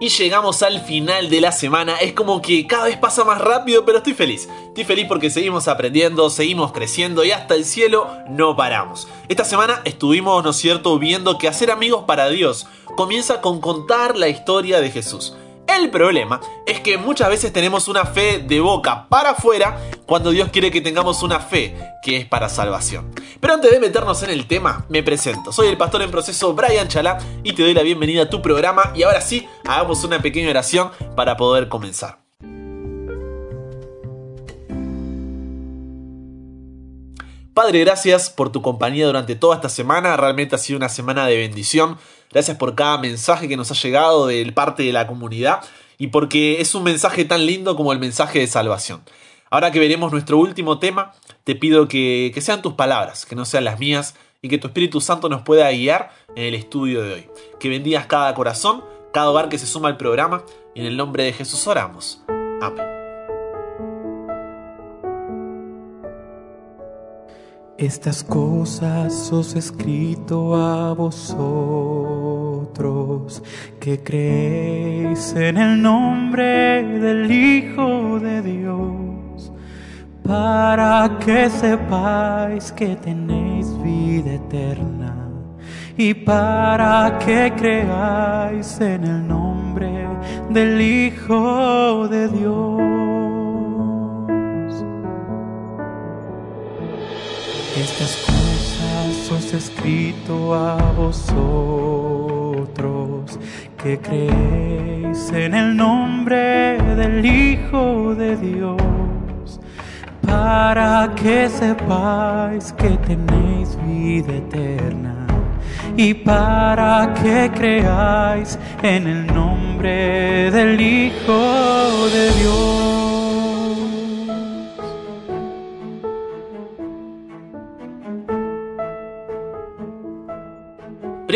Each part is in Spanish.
Y llegamos al final de la semana, es como que cada vez pasa más rápido, pero estoy feliz. Estoy feliz porque seguimos aprendiendo, seguimos creciendo y hasta el cielo no paramos. Esta semana estuvimos, ¿no cierto?, viendo que hacer amigos para Dios comienza con contar la historia de Jesús. El problema es que muchas veces tenemos una fe de boca para afuera cuando Dios quiere que tengamos una fe que es para salvación. Pero antes de meternos en el tema, me presento. Soy el pastor en proceso Brian Chalá y te doy la bienvenida a tu programa y ahora sí, hagamos una pequeña oración para poder comenzar. Padre, gracias por tu compañía durante toda esta semana. Realmente ha sido una semana de bendición. Gracias por cada mensaje que nos ha llegado de parte de la comunidad y porque es un mensaje tan lindo como el mensaje de salvación. Ahora que veremos nuestro último tema, te pido que, que sean tus palabras, que no sean las mías y que tu Espíritu Santo nos pueda guiar en el estudio de hoy. Que bendigas cada corazón, cada hogar que se suma al programa y en el nombre de Jesús oramos. Amén. Estas cosas os he escrito a vosotros que creéis en el nombre del Hijo de Dios, para que sepáis que tenéis vida eterna y para que creáis en el nombre del Hijo de Dios. Estas cosas os he escrito a vosotros que creéis en el nombre del Hijo de Dios, para que sepáis que tenéis vida eterna y para que creáis en el nombre del Hijo de Dios.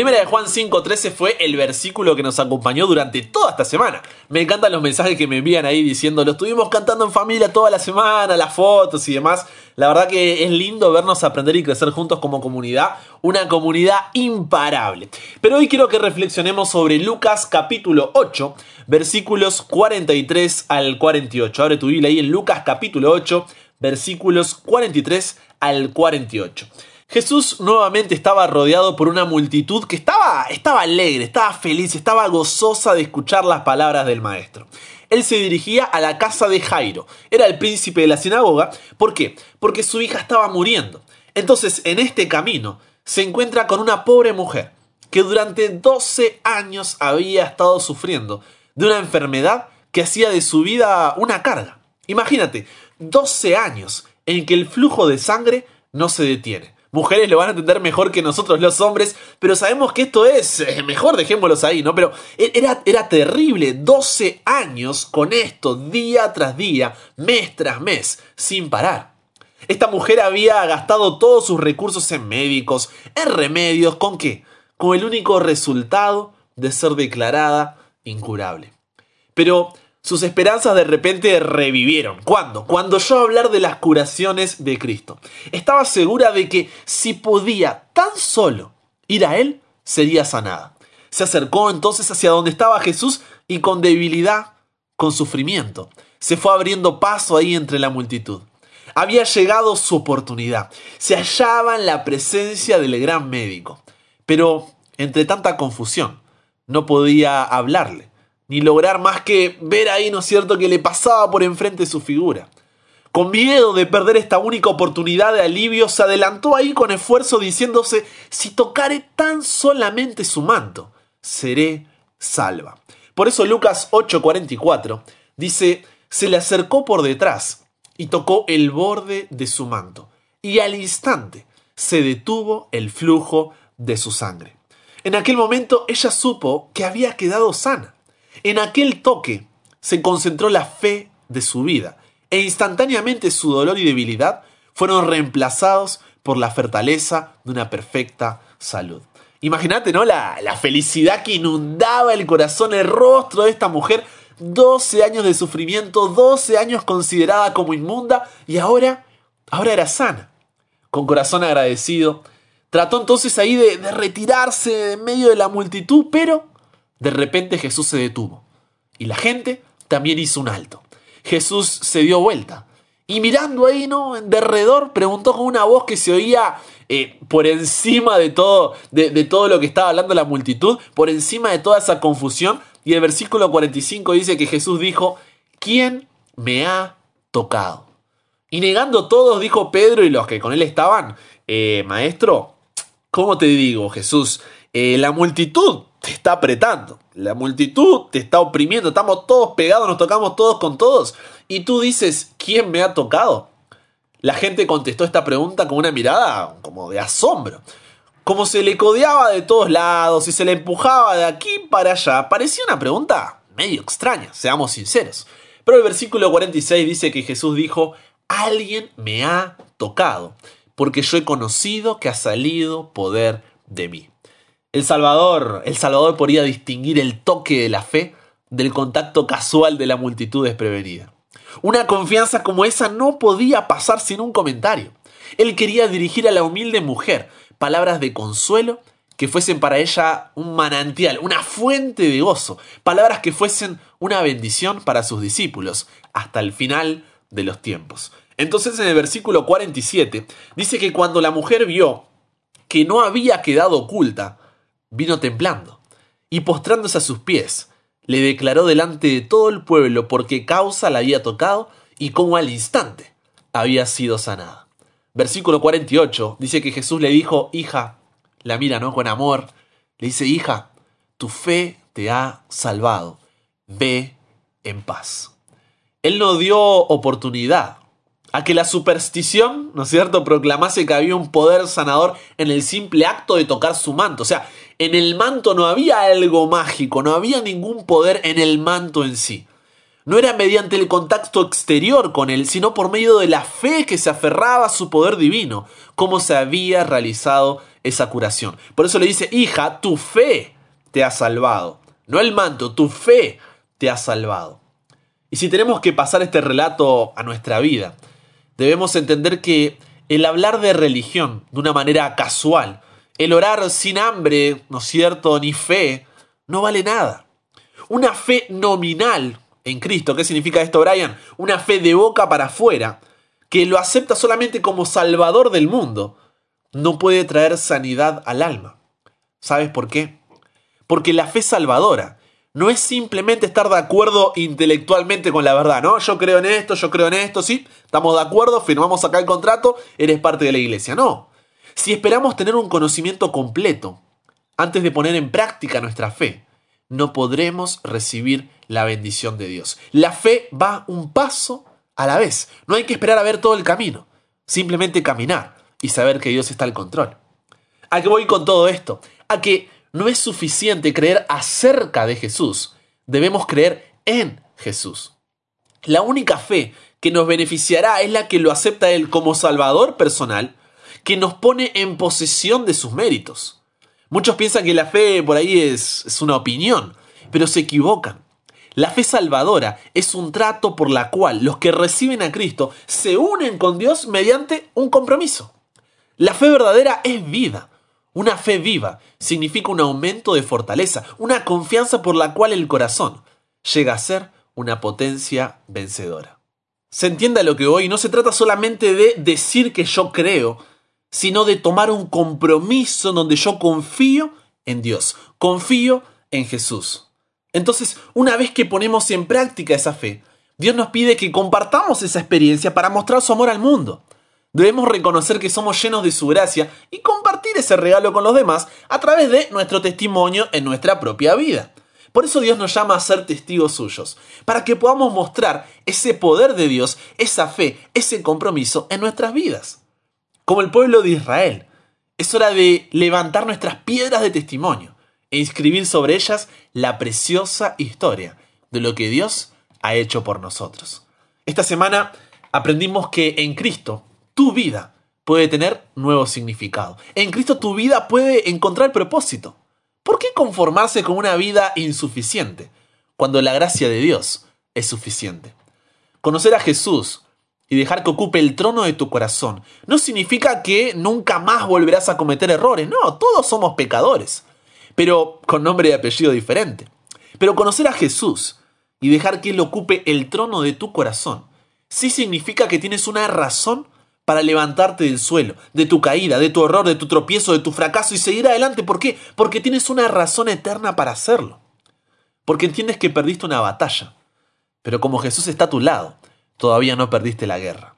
Primera de Juan 5.13 fue el versículo que nos acompañó durante toda esta semana. Me encantan los mensajes que me envían ahí diciendo, lo estuvimos cantando en familia toda la semana, las fotos y demás. La verdad que es lindo vernos aprender y crecer juntos como comunidad, una comunidad imparable. Pero hoy quiero que reflexionemos sobre Lucas capítulo 8, versículos 43 al 48. Abre tu Biblia ahí en Lucas capítulo 8, versículos 43 al 48. Jesús nuevamente estaba rodeado por una multitud que estaba, estaba alegre, estaba feliz, estaba gozosa de escuchar las palabras del maestro. Él se dirigía a la casa de Jairo, era el príncipe de la sinagoga. ¿Por qué? Porque su hija estaba muriendo. Entonces, en este camino, se encuentra con una pobre mujer que durante 12 años había estado sufriendo de una enfermedad que hacía de su vida una carga. Imagínate, 12 años en que el flujo de sangre no se detiene mujeres lo van a entender mejor que nosotros los hombres, pero sabemos que esto es eh, mejor, dejémoslos ahí, ¿no? Pero e-, era, era terrible, 12 años con esto, día tras día, mes tras mes, sin parar. Esta mujer había gastado todos sus recursos en médicos, en remedios, ¿con qué? Con el único resultado de ser declarada incurable. Pero sus esperanzas de repente revivieron. ¿Cuándo? Cuando oyó hablar de las curaciones de Cristo. Estaba segura de que si podía tan solo ir a Él, sería sanada. Se acercó entonces hacia donde estaba Jesús y con debilidad, con sufrimiento, se fue abriendo paso ahí entre la multitud. Había llegado su oportunidad. Se hallaba en la presencia del gran médico. Pero, entre tanta confusión, no podía hablarle ni lograr más que ver ahí, ¿no es cierto?, que le pasaba por enfrente su figura. Con miedo de perder esta única oportunidad de alivio, se adelantó ahí con esfuerzo diciéndose, si tocare tan solamente su manto, seré salva. Por eso Lucas 8:44 dice, se le acercó por detrás y tocó el borde de su manto, y al instante se detuvo el flujo de su sangre. En aquel momento ella supo que había quedado sana. En aquel toque se concentró la fe de su vida e instantáneamente su dolor y debilidad fueron reemplazados por la fortaleza de una perfecta salud. Imagínate, ¿no? La, la, felicidad que inundaba el corazón, el rostro de esta mujer. 12 años de sufrimiento, 12 años considerada como inmunda y ahora, ahora era sana. Con corazón agradecido, trató entonces ahí de, de retirarse en medio de la multitud, pero De repente Jesús se detuvo y la gente también hizo un alto. Jesús se dio vuelta y mirando ahí, ¿no? En derredor, preguntó con una voz que se oía eh, por encima de todo, de, todo lo que estaba hablando la multitud, por encima de toda esa confusión. Y el versículo 45 dice que Jesús dijo, ¿quién me ha tocado? Y negando todos, dijo Pedro y los que con él estaban, eh, maestro, ¿cómo te digo, Jesús? Eh, la multitud te está apretando, la multitud te está oprimiendo, estamos todos pegados, nos tocamos todos con todos. Y tú dices, ¿quién me ha tocado? La gente contestó esta pregunta con una mirada como de asombro. Como se le codeaba de todos lados y se le empujaba de aquí para allá, parecía una pregunta medio extraña, seamos sinceros. Pero el versículo 46 dice que Jesús dijo, alguien me ha tocado, porque yo he conocido que ha salido poder de mí. El Salvador, el Salvador podía distinguir el toque de la fe del contacto casual de la multitud desprevenida. Una confianza como esa no podía pasar sin un comentario. Él quería dirigir a la humilde mujer palabras de consuelo que fuesen para ella un manantial, una fuente de gozo, palabras que fuesen una bendición para sus discípulos hasta el final de los tiempos. Entonces en el versículo 47 dice que cuando la mujer vio que no había quedado oculta, vino temblando y postrándose a sus pies, le declaró delante de todo el pueblo por qué causa la había tocado y cómo al instante había sido sanada. Versículo 48 dice que Jesús le dijo, hija, la mira, ¿no? Con amor. Le dice, hija, tu fe te ha salvado. Ve en paz. Él no dio oportunidad a que la superstición, ¿no es cierto?, proclamase que había un poder sanador en el simple acto de tocar su manto. O sea, en el manto no había algo mágico, no había ningún poder en el manto en sí. No era mediante el contacto exterior con él, sino por medio de la fe que se aferraba a su poder divino, cómo se había realizado esa curación. Por eso le dice, hija, tu fe te ha salvado. No el manto, tu fe te ha salvado. Y si tenemos que pasar este relato a nuestra vida, debemos entender que el hablar de religión de una manera casual, el orar sin hambre, ¿no es cierto?, ni fe, no vale nada. Una fe nominal en Cristo, ¿qué significa esto, Brian? Una fe de boca para afuera, que lo acepta solamente como salvador del mundo, no puede traer sanidad al alma. ¿Sabes por qué? Porque la fe salvadora no es simplemente estar de acuerdo intelectualmente con la verdad, ¿no? Yo creo en esto, yo creo en esto, sí, estamos de acuerdo, firmamos acá el contrato, eres parte de la iglesia. No. Si esperamos tener un conocimiento completo antes de poner en práctica nuestra fe, no podremos recibir la bendición de Dios. La fe va un paso a la vez. No hay que esperar a ver todo el camino. Simplemente caminar y saber que Dios está al control. ¿A qué voy con todo esto? A que no es suficiente creer acerca de Jesús. Debemos creer en Jesús. La única fe que nos beneficiará es la que lo acepta Él como Salvador personal, que nos pone en posesión de sus méritos. Muchos piensan que la fe por ahí es, es una opinión, pero se equivocan. La fe salvadora es un trato por la cual los que reciben a Cristo se unen con Dios mediante un compromiso. La fe verdadera es vida. Una fe viva significa un aumento de fortaleza, una confianza por la cual el corazón llega a ser una potencia vencedora. Se entienda lo que hoy no se trata solamente de decir que yo creo, sino de tomar un compromiso donde yo confío en Dios, confío en Jesús. Entonces, una vez que ponemos en práctica esa fe, Dios nos pide que compartamos esa experiencia para mostrar su amor al mundo. Debemos reconocer que somos llenos de su gracia y compartir ese regalo con los demás a través de nuestro testimonio en nuestra propia vida. Por eso Dios nos llama a ser testigos suyos, para que podamos mostrar ese poder de Dios, esa fe, ese compromiso en nuestras vidas. Como el pueblo de Israel, es hora de levantar nuestras piedras de testimonio e inscribir sobre ellas la preciosa historia de lo que Dios ha hecho por nosotros. Esta semana aprendimos que en Cristo tu vida puede tener nuevo significado. En Cristo tu vida puede encontrar propósito. ¿Por qué conformarse con una vida insuficiente cuando la gracia de Dios es suficiente? Conocer a Jesús y dejar que ocupe el trono de tu corazón no significa que nunca más volverás a cometer errores. No, todos somos pecadores. pero con nombre y apellido diferente. Pero conocer a Jesús y dejar que Él ocupe el trono de tu corazón, sí significa que tienes una razón para levantarte del suelo, de tu caída, de tu error, de tu tropiezo, de tu fracaso y seguir adelante. ¿Por qué? Porque tienes una razón eterna para hacerlo. Porque entiendes que perdiste una batalla. Pero como Jesús está a tu lado, todavía no perdiste la guerra.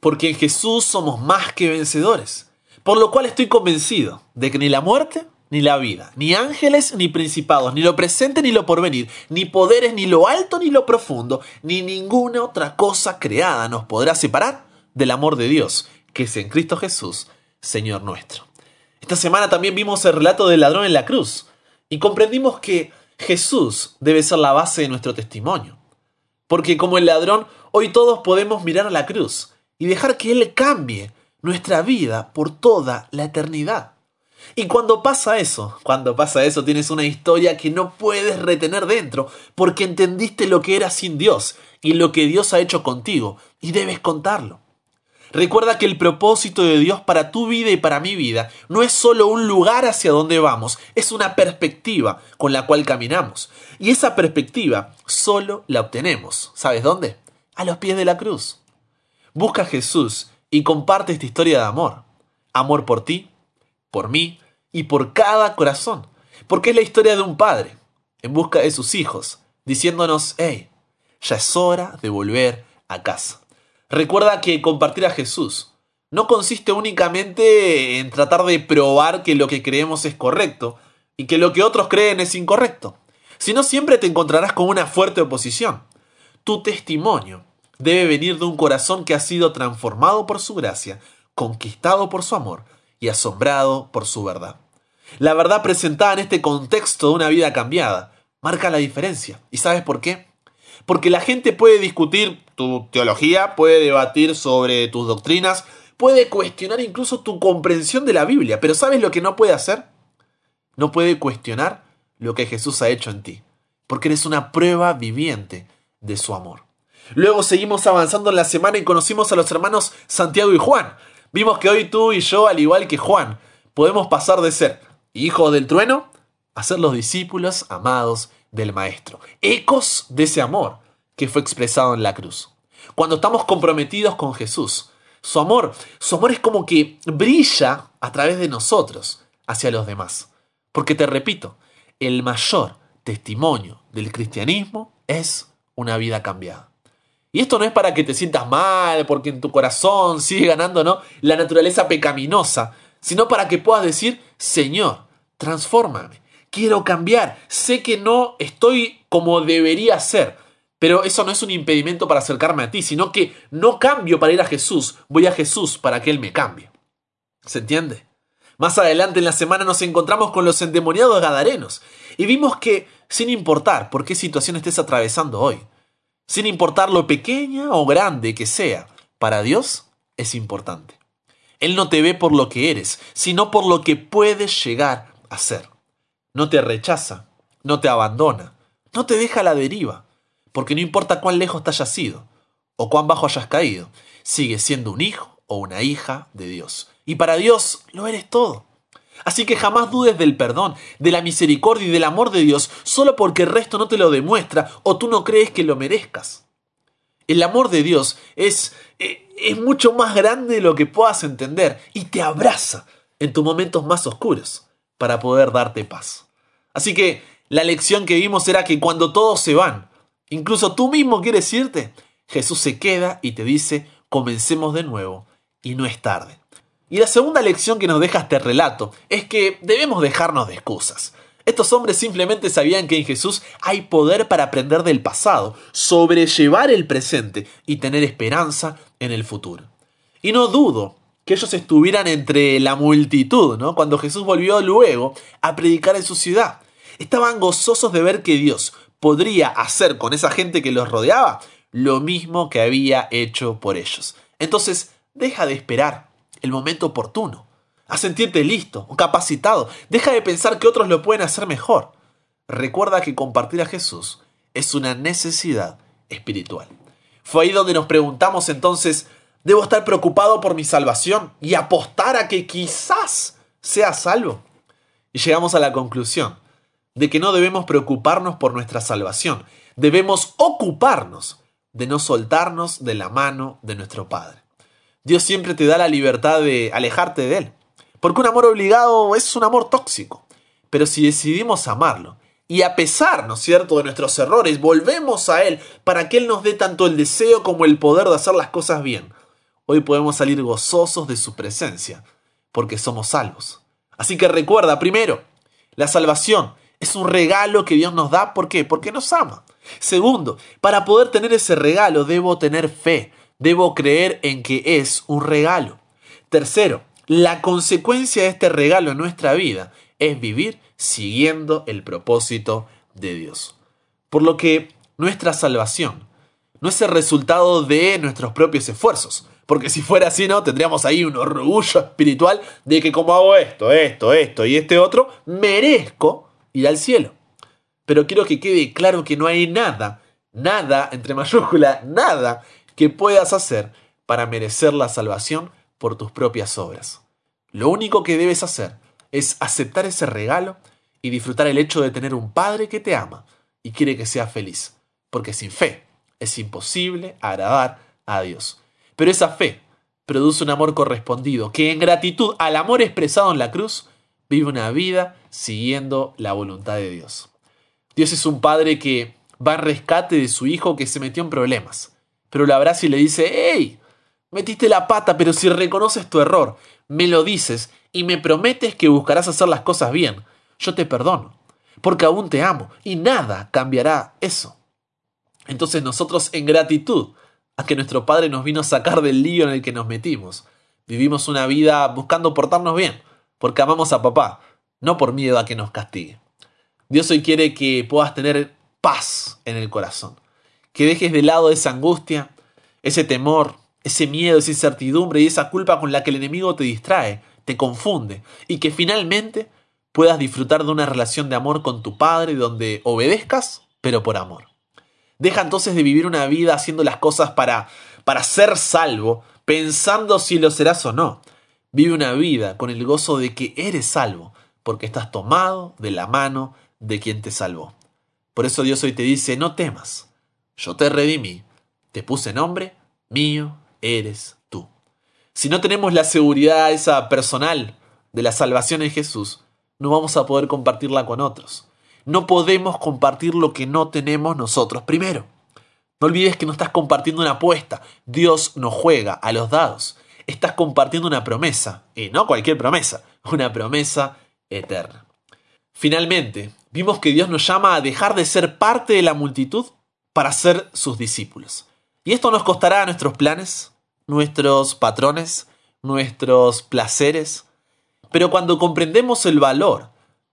Porque en Jesús somos más que vencedores. Por lo cual estoy convencido de que ni la muerte, ni la vida, ni ángeles, ni principados, ni lo presente, ni lo porvenir, ni poderes, ni lo alto, ni lo profundo, ni ninguna otra cosa creada nos podrá separar del amor de Dios, que es en Cristo Jesús, Señor nuestro. Esta semana también vimos el relato del ladrón en la cruz y comprendimos que Jesús debe ser la base de nuestro testimonio. Porque como el ladrón, hoy todos podemos mirar a la cruz y dejar que Él cambie nuestra vida por toda la eternidad. Y cuando pasa eso, cuando pasa eso tienes una historia que no puedes retener dentro porque entendiste lo que era sin Dios y lo que Dios ha hecho contigo y debes contarlo. Recuerda que el propósito de Dios para tu vida y para mi vida no es solo un lugar hacia donde vamos, es una perspectiva con la cual caminamos. Y esa perspectiva solo la obtenemos. ¿Sabes dónde? A los pies de la cruz. Busca a Jesús y comparte esta historia de amor. Amor por ti, por mí y por cada corazón. Porque es la historia de un padre en busca de sus hijos, diciéndonos, hey, ya es hora de volver a casa. Recuerda que compartir a Jesús no consiste únicamente en tratar de probar que lo que creemos es correcto y que lo que otros creen es incorrecto, sino siempre te encontrarás con una fuerte oposición. Tu testimonio debe venir de un corazón que ha sido transformado por su gracia, conquistado por su amor y asombrado por su verdad. La verdad presentada en este contexto de una vida cambiada marca la diferencia. ¿Y sabes por qué? Porque la gente puede discutir tu teología, puede debatir sobre tus doctrinas, puede cuestionar incluso tu comprensión de la Biblia, pero ¿sabes lo que no puede hacer? No puede cuestionar lo que Jesús ha hecho en ti, porque eres una prueba viviente de su amor. Luego seguimos avanzando en la semana y conocimos a los hermanos Santiago y Juan. Vimos que hoy tú y yo, al igual que Juan, podemos pasar de ser hijos del trueno a ser los discípulos amados del Maestro, ecos de ese amor que fue expresado en la cruz. Cuando estamos comprometidos con Jesús, su amor, su amor es como que brilla a través de nosotros hacia los demás. Porque te repito, el mayor testimonio del cristianismo es una vida cambiada. Y esto no es para que te sientas mal, porque en tu corazón sigue ganando ¿no? la naturaleza pecaminosa, sino para que puedas decir, Señor, transfórmame, quiero cambiar, sé que no estoy como debería ser, pero eso no es un impedimento para acercarme a ti, sino que no cambio para ir a Jesús, voy a Jesús para que Él me cambie. ¿Se entiende? Más adelante en la semana nos encontramos con los endemoniados gadarenos y vimos que, sin importar por qué situación estés atravesando hoy, sin importar lo pequeña o grande que sea, para Dios es importante. Él no te ve por lo que eres, sino por lo que puedes llegar a ser no te rechaza, no te abandona, no te deja a la deriva, porque no importa cuán lejos te hayas ido o cuán bajo hayas caído, sigues siendo un hijo o una hija de Dios. Y para Dios lo eres todo. Así que jamás dudes del perdón, de la misericordia y del amor de Dios solo porque el resto no te lo demuestra o tú no crees que lo merezcas. El amor de Dios es, eh, es mucho más grande de lo que puedas entender y te abraza en tus momentos más oscuros para poder darte paz. Así que la lección que vimos era que cuando todos se van, incluso tú mismo quieres irte, Jesús se queda y te dice, comencemos de nuevo y no es tarde. Y la segunda lección que nos deja este relato es que debemos dejarnos de excusas. Estos hombres simplemente sabían que en Jesús hay poder para aprender del pasado, sobrellevar el presente y tener esperanza en el futuro. Y no dudo que ellos estuvieran entre la multitud, ¿no? Cuando Jesús volvió luego a predicar en su ciudad. Estaban gozosos de ver que Dios podría hacer con esa gente que los rodeaba lo mismo que había hecho por ellos. Entonces, deja de esperar el momento oportuno, a sentirte listo capacitado. Deja de pensar que otros lo pueden hacer mejor. Recuerda que compartir a Jesús es una necesidad espiritual. Fue ahí donde nos preguntamos entonces, ¿debo estar preocupado por mi salvación y apostar a que quizás sea salvo? Y llegamos a la conclusión de que no debemos preocuparnos por nuestra salvación, debemos ocuparnos de no soltarnos de la mano de nuestro Padre. Dios siempre te da la libertad de alejarte de Él, porque un amor obligado es un amor tóxico. Pero si decidimos amarlo, y a pesar, ¿no es cierto?, de nuestros errores, volvemos a Él para que Él nos dé tanto el deseo como el poder de hacer las cosas bien, hoy podemos salir gozosos de su presencia, porque somos salvos. Así que recuerda, primero, la salvación es un regalo que Dios nos da. ¿Por qué? Porque nos ama. Segundo, para poder tener ese regalo debo tener fe, debo creer en que es un regalo. Tercero, la consecuencia de este regalo en nuestra vida es vivir siguiendo el propósito de Dios. Por lo que nuestra salvación no es el resultado de nuestros propios esfuerzos, porque si fuera así, ¿no? Tendríamos ahí un orgullo espiritual de que como hago esto, esto, esto y este otro, merezco ir al cielo. Pero quiero que quede claro que no hay nada, nada, entre mayúsculas, nada que puedas hacer para merecer la salvación por tus propias obras. Lo único que debes hacer es aceptar ese regalo y disfrutar el hecho de tener un Padre que te ama y quiere que seas feliz, porque sin fe es imposible agradar a Dios. Pero esa fe produce un amor correspondido, que en gratitud al amor expresado en la cruz, vive una vida siguiendo la voluntad de Dios. Dios es un padre que va en rescate de su hijo que se metió en problemas, pero lo abraza y le dice, hey, metiste la pata, pero si reconoces tu error, me lo dices y me prometes que buscarás hacer las cosas bien, yo te perdono, porque aún te amo y nada cambiará eso. Entonces nosotros en gratitud a que nuestro Padre nos vino a sacar del lío en el que nos metimos. Vivimos una vida buscando portarnos bien, porque amamos a papá, no por miedo a que nos castigue. Dios hoy quiere que puedas tener paz en el corazón, que dejes de lado esa angustia, ese temor, ese miedo, esa incertidumbre y esa culpa con la que el enemigo te distrae, te confunde, y que finalmente puedas disfrutar de una relación de amor con tu Padre donde obedezcas, pero por amor. Deja entonces de vivir una vida haciendo las cosas para, para ser salvo, pensando si lo serás o no. Vive una vida con el gozo de que eres salvo, porque estás tomado de la mano de quien te salvó. Por eso Dios hoy te dice, no temas, yo te redimí, te puse nombre, mío eres tú. Si no tenemos la seguridad esa personal de la salvación en Jesús, no vamos a poder compartirla con otros. No podemos compartir lo que no tenemos nosotros primero. No olvides que no estás compartiendo una apuesta. Dios no juega a los dados. Estás compartiendo una promesa. Y no cualquier promesa. Una promesa eterna. Finalmente, vimos que Dios nos llama a dejar de ser parte de la multitud para ser sus discípulos. Y esto nos costará nuestros planes, nuestros patrones, nuestros placeres. Pero cuando comprendemos el valor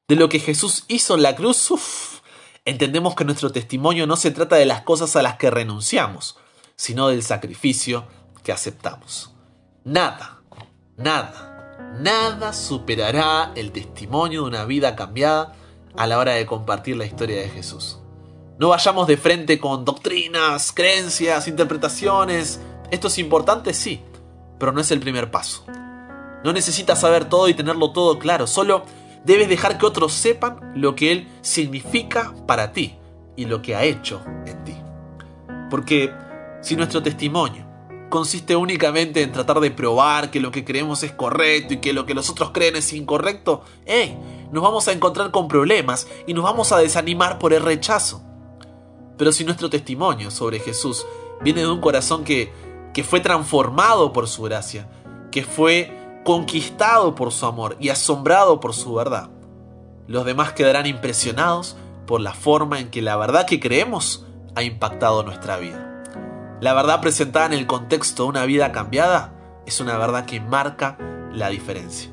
de lo que Jesús hizo en la cruz, entendemos que nuestro testimonio no se trata de las cosas a las que renunciamos, sino del sacrificio que aceptamos. Nada, nada, nada superará el testimonio de una vida cambiada a la hora de compartir la historia de Jesús. No vayamos de frente con doctrinas, creencias, interpretaciones. Esto es importante, sí, pero no es el primer paso. No necesitas saber todo y tenerlo todo claro, solo debes dejar que otros sepan lo que Él significa para ti y lo que ha hecho en ti. Porque si nuestro testimonio consiste únicamente en tratar de probar que lo que creemos es correcto y que lo que los otros creen es incorrecto, ¡hey! Nos vamos a encontrar con problemas y nos vamos a desanimar por el rechazo. Pero si nuestro testimonio sobre Jesús viene de un corazón que, que fue transformado por su gracia, que fue conquistado por su amor y asombrado por su verdad. Los demás quedarán impresionados por la forma en que la verdad que creemos ha impactado nuestra vida. La verdad presentada en el contexto de una vida cambiada es una verdad que marca la diferencia.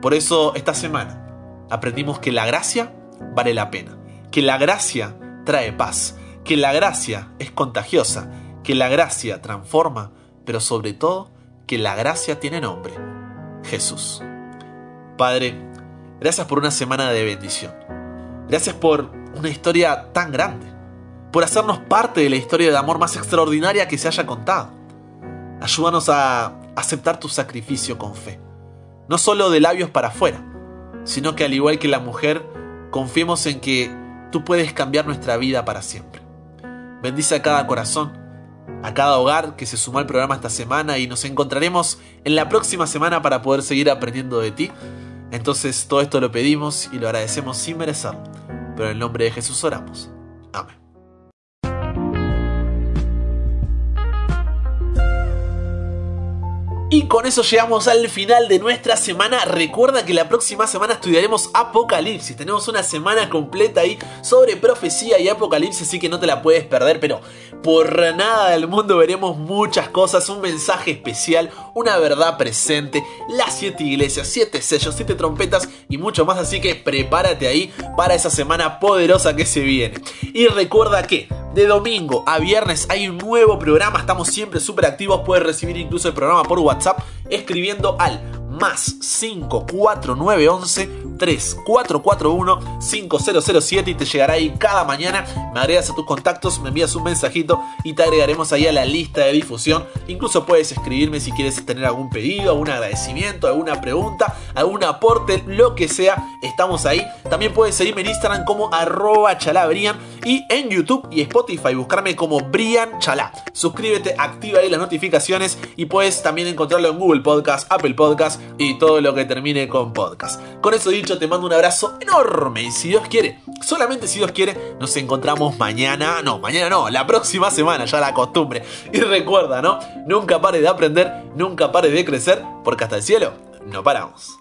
Por eso esta semana aprendimos que la gracia vale la pena, que la gracia trae paz, que la gracia es contagiosa, que la gracia transforma, pero sobre todo que la gracia tiene nombre Jesús. Padre, gracias por una semana de bendición. Gracias por una historia tan grande. Por hacernos parte de la historia de amor más extraordinaria que se haya contado. Ayúdanos a aceptar tu sacrificio con fe. No solo de labios para afuera, sino que al igual que la mujer, confiemos en que tú puedes cambiar nuestra vida para siempre. Bendice a cada corazón, a cada hogar que se sumó al programa esta semana y nos encontraremos en la próxima semana para poder seguir aprendiendo de ti. Entonces todo esto lo pedimos y lo agradecemos sin merecer, pero en el nombre de Jesús oramos. Amén. Y con eso llegamos al final de nuestra semana. Recuerda que la próxima semana estudiaremos Apocalipsis. Tenemos una semana completa ahí sobre profecía y Apocalipsis, así que no te la puedes perder. Pero por nada del mundo veremos muchas cosas, un mensaje especial, una verdad presente, las siete iglesias, siete sellos, siete trompetas y mucho más. Así que prepárate ahí para esa semana poderosa que se viene. Y recuerda que de domingo a viernes hay un nuevo programa, estamos siempre súper activos, puedes recibir incluso el programa por Escribiendo al más 54911 3441 5007 y te llegará ahí cada mañana. Me agregas a tus contactos, me envías un mensajito y te agregaremos ahí a la lista de difusión. Incluso puedes escribirme si quieres tener algún pedido, algún agradecimiento, alguna pregunta, algún aporte, lo que sea. Estamos ahí. También puedes seguirme en Instagram como arroba chalabrian y en YouTube y Spotify buscarme como Brian Chalá. Suscríbete, activa ahí las notificaciones y puedes también encontrarlo en Google Podcast, Apple Podcast y todo lo que termine con podcast. Con eso dicho, te mando un abrazo enorme y si Dios quiere, solamente si Dios quiere, nos encontramos mañana, no, mañana no, la próxima semana, ya la costumbre. Y recuerda, ¿no? Nunca pare de aprender, nunca pare de crecer, porque hasta el cielo no paramos.